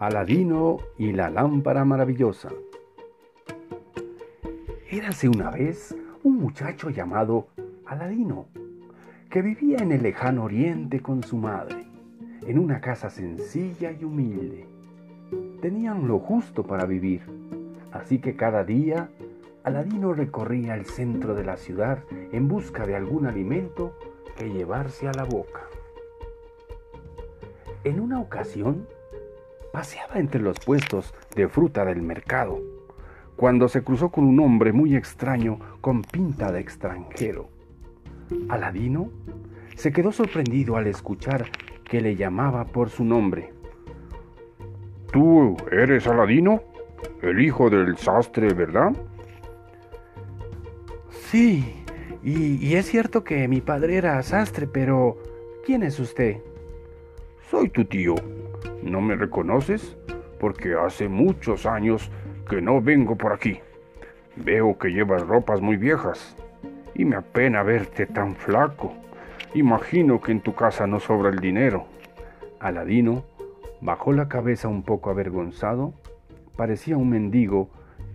Aladino y la lámpara maravillosa. Érase una vez un muchacho llamado Aladino, que vivía en el lejano oriente con su madre, en una casa sencilla y humilde. Tenían lo justo para vivir, así que cada día Aladino recorría el centro de la ciudad en busca de algún alimento que llevarse a la boca. En una ocasión, paseaba entre los puestos de fruta del mercado, cuando se cruzó con un hombre muy extraño con pinta de extranjero. Aladino se quedó sorprendido al escuchar que le llamaba por su nombre. ¿Tú eres Aladino? El hijo del sastre, ¿verdad? Sí, y, y, es cierto que mi padre era sastre, pero ¿quién es usted? Soy tu tío, ¿No me reconoces? Porque hace muchos años que no vengo por aquí. Veo que llevas ropas muy viejas y me apena verte tan flaco. Imagino que en tu casa no sobra el dinero. Aladino bajó la cabeza un poco avergonzado, parecía un mendigo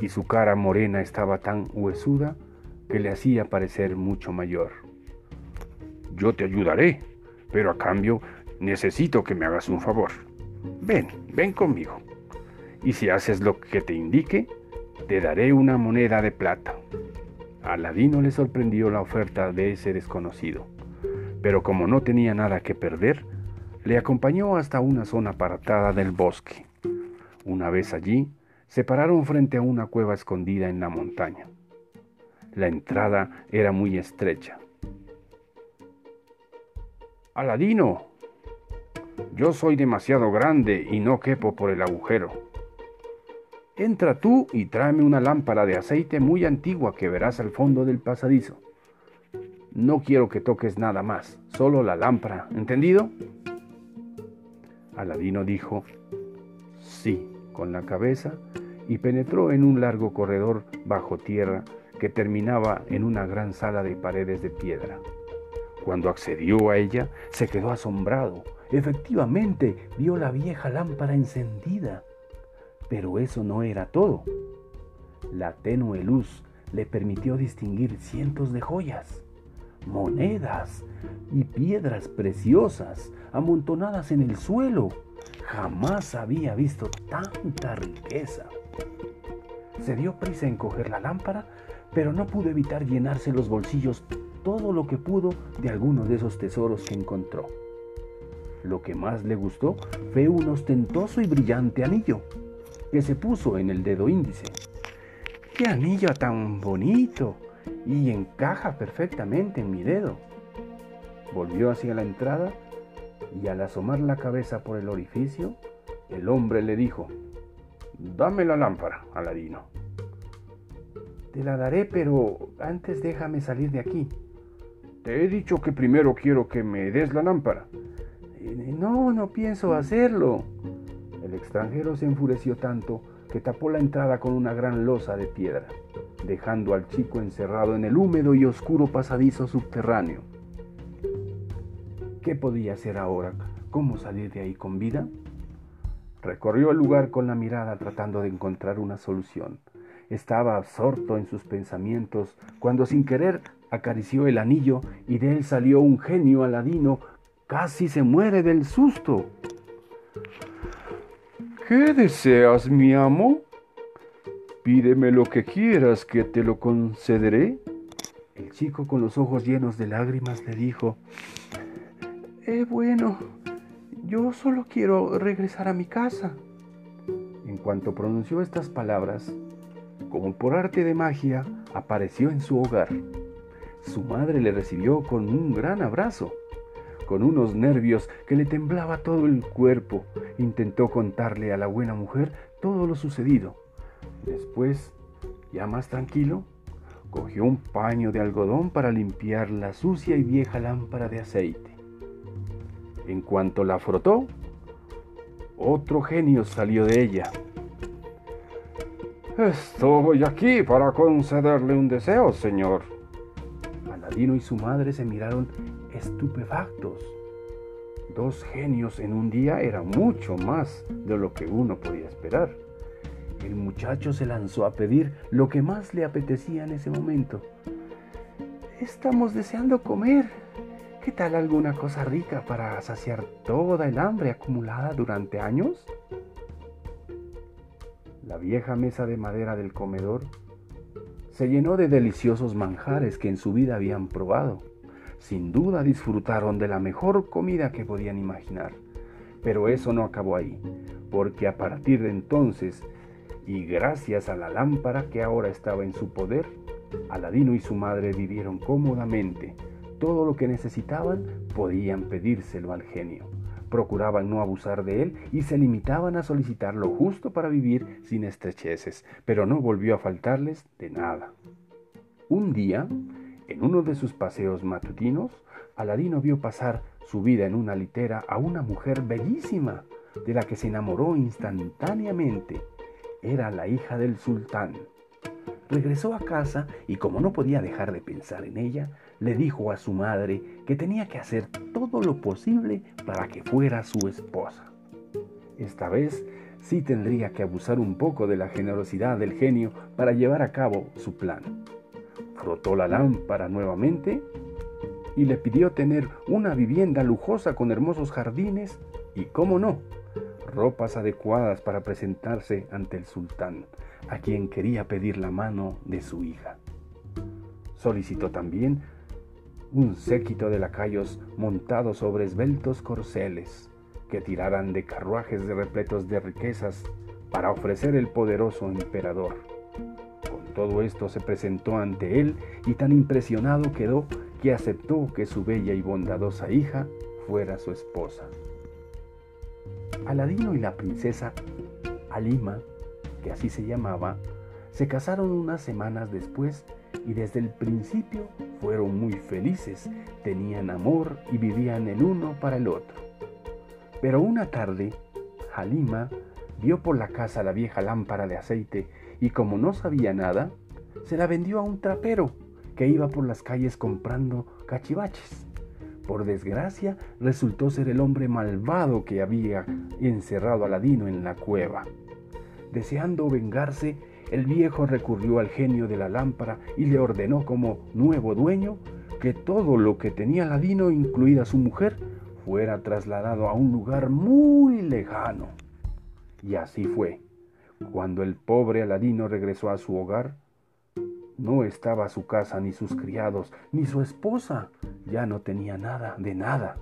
y su cara morena estaba tan huesuda que le hacía parecer mucho mayor. Yo te ayudaré, pero a cambio necesito que me hagas un favor. Ven, ven conmigo. Y si haces lo que te indique, te daré una moneda de plata. A Ladino le sorprendió la oferta de ese desconocido, pero como no tenía nada que perder, le acompañó hasta una zona apartada del bosque. Una vez allí, se pararon frente a una cueva escondida en la montaña. La entrada era muy estrecha. Aladino, yo soy demasiado grande y no quepo por el agujero. Entra tú y tráeme una lámpara de aceite muy antigua que verás al fondo del pasadizo. No quiero que toques nada más, solo la lámpara, ¿entendido? Aladino dijo, sí, con la cabeza, y penetró en un largo corredor bajo tierra que terminaba en una gran sala de paredes de piedra. Cuando accedió a ella, se quedó asombrado Efectivamente, vio la vieja lámpara encendida. Pero eso no era todo. La tenue luz le permitió distinguir cientos de joyas, monedas y piedras preciosas amontonadas en el suelo. Jamás había visto tanta riqueza. Se dio prisa en coger la lámpara, pero no pudo evitar llenarse los bolsillos todo lo que pudo de alguno de esos tesoros que encontró. Lo que más le gustó fue un ostentoso y brillante anillo que se puso en el dedo índice. ¡Qué anillo tan bonito! Y encaja perfectamente en mi dedo. Volvió hacia la entrada y al asomar la cabeza por el orificio, el hombre le dijo, Dame la lámpara, Aladino. Te la daré, pero antes déjame salir de aquí. Te he dicho que primero quiero que me des la lámpara. No, no pienso hacerlo. El extranjero se enfureció tanto que tapó la entrada con una gran losa de piedra, dejando al chico encerrado en el húmedo y oscuro pasadizo subterráneo. ¿Qué podía hacer ahora? ¿Cómo salir de ahí con vida? Recorrió el lugar con la mirada tratando de encontrar una solución. Estaba absorto en sus pensamientos cuando sin querer acarició el anillo y de él salió un genio aladino Casi se muere del susto. ¿Qué deseas, mi amo? Pídeme lo que quieras, que te lo concederé. El chico con los ojos llenos de lágrimas le dijo, Eh, bueno, yo solo quiero regresar a mi casa. En cuanto pronunció estas palabras, como por arte de magia, apareció en su hogar. Su madre le recibió con un gran abrazo con unos nervios que le temblaba todo el cuerpo, intentó contarle a la buena mujer todo lo sucedido. Después, ya más tranquilo, cogió un paño de algodón para limpiar la sucia y vieja lámpara de aceite. En cuanto la frotó, otro genio salió de ella. Estoy aquí para concederle un deseo, señor. Aladino y su madre se miraron estupefactos. Dos genios en un día era mucho más de lo que uno podía esperar. El muchacho se lanzó a pedir lo que más le apetecía en ese momento. Estamos deseando comer. ¿Qué tal alguna cosa rica para saciar toda el hambre acumulada durante años? La vieja mesa de madera del comedor se llenó de deliciosos manjares que en su vida habían probado. Sin duda disfrutaron de la mejor comida que podían imaginar. Pero eso no acabó ahí, porque a partir de entonces, y gracias a la lámpara que ahora estaba en su poder, Aladino y su madre vivieron cómodamente. Todo lo que necesitaban podían pedírselo al genio procuraban no abusar de él y se limitaban a solicitar lo justo para vivir sin estrecheces, pero no volvió a faltarles de nada. Un día, en uno de sus paseos matutinos, Aladino vio pasar su vida en una litera a una mujer bellísima, de la que se enamoró instantáneamente. Era la hija del sultán. Regresó a casa y como no podía dejar de pensar en ella, le dijo a su madre que tenía que hacer todo lo posible para que fuera su esposa. Esta vez sí tendría que abusar un poco de la generosidad del genio para llevar a cabo su plan. Frotó la lámpara nuevamente y le pidió tener una vivienda lujosa con hermosos jardines y, cómo no, ropas adecuadas para presentarse ante el sultán, a quien quería pedir la mano de su hija. Solicitó también un séquito de lacayos montados sobre esbeltos corceles, que tiraran de carruajes repletos de riquezas para ofrecer el poderoso emperador. Todo esto se presentó ante él y tan impresionado quedó que aceptó que su bella y bondadosa hija fuera su esposa. Aladino y la princesa Alima, que así se llamaba, se casaron unas semanas después y desde el principio fueron muy felices, tenían amor y vivían el uno para el otro. Pero una tarde, Halima vio por la casa la vieja lámpara de aceite y como no sabía nada, se la vendió a un trapero que iba por las calles comprando cachivaches. Por desgracia, resultó ser el hombre malvado que había encerrado a Ladino en la cueva. Deseando vengarse, el viejo recurrió al genio de la lámpara y le ordenó como nuevo dueño que todo lo que tenía Aladino, incluida su mujer, fuera trasladado a un lugar muy lejano. Y así fue. Cuando el pobre Aladino regresó a su hogar, no estaba su casa, ni sus criados, ni su esposa. Ya no tenía nada de nada.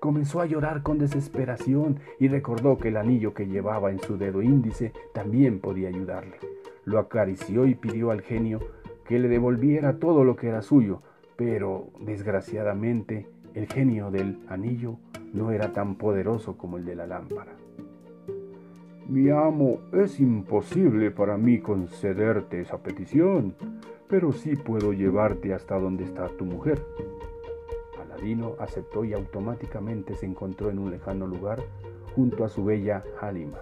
Comenzó a llorar con desesperación y recordó que el anillo que llevaba en su dedo índice también podía ayudarle. Lo acarició y pidió al genio que le devolviera todo lo que era suyo, pero desgraciadamente el genio del anillo no era tan poderoso como el de la lámpara. Mi amo, es imposible para mí concederte esa petición, pero sí puedo llevarte hasta donde está tu mujer. Aladino aceptó y automáticamente se encontró en un lejano lugar junto a su bella Halima,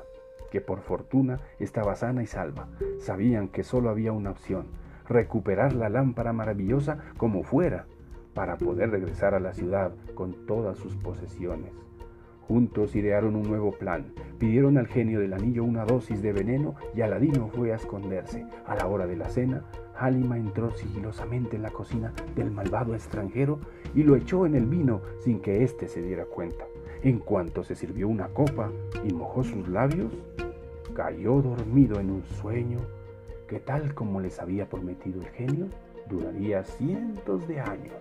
que por fortuna estaba sana y salva. Sabían que solo había una opción, recuperar la lámpara maravillosa como fuera, para poder regresar a la ciudad con todas sus posesiones. Juntos idearon un nuevo plan. Pidieron al genio del anillo una dosis de veneno y Aladino fue a esconderse. A la hora de la cena, Halima entró sigilosamente en la cocina del malvado extranjero y lo echó en el vino sin que éste se diera cuenta. En cuanto se sirvió una copa y mojó sus labios, cayó dormido en un sueño que tal como les había prometido el genio, duraría cientos de años.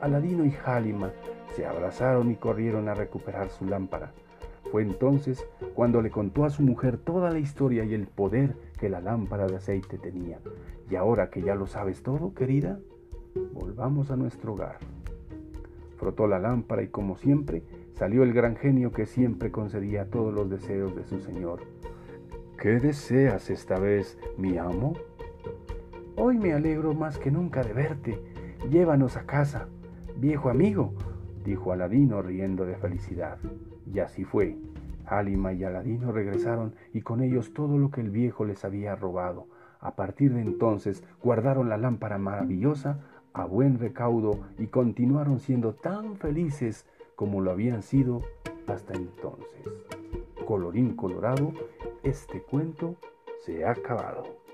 Aladino y Halima se abrazaron y corrieron a recuperar su lámpara. Fue entonces cuando le contó a su mujer toda la historia y el poder que la lámpara de aceite tenía. Y ahora que ya lo sabes todo, querida, volvamos a nuestro hogar. Frotó la lámpara y como siempre salió el gran genio que siempre concedía todos los deseos de su señor. ¿Qué deseas esta vez, mi amo? Hoy me alegro más que nunca de verte. Llévanos a casa, viejo amigo, dijo Aladino riendo de felicidad. Y así fue. Halima y Aladino regresaron y con ellos todo lo que el viejo les había robado. A partir de entonces guardaron la lámpara maravillosa a buen recaudo y continuaron siendo tan felices como lo habían sido hasta entonces. Colorín colorado, este cuento se ha acabado.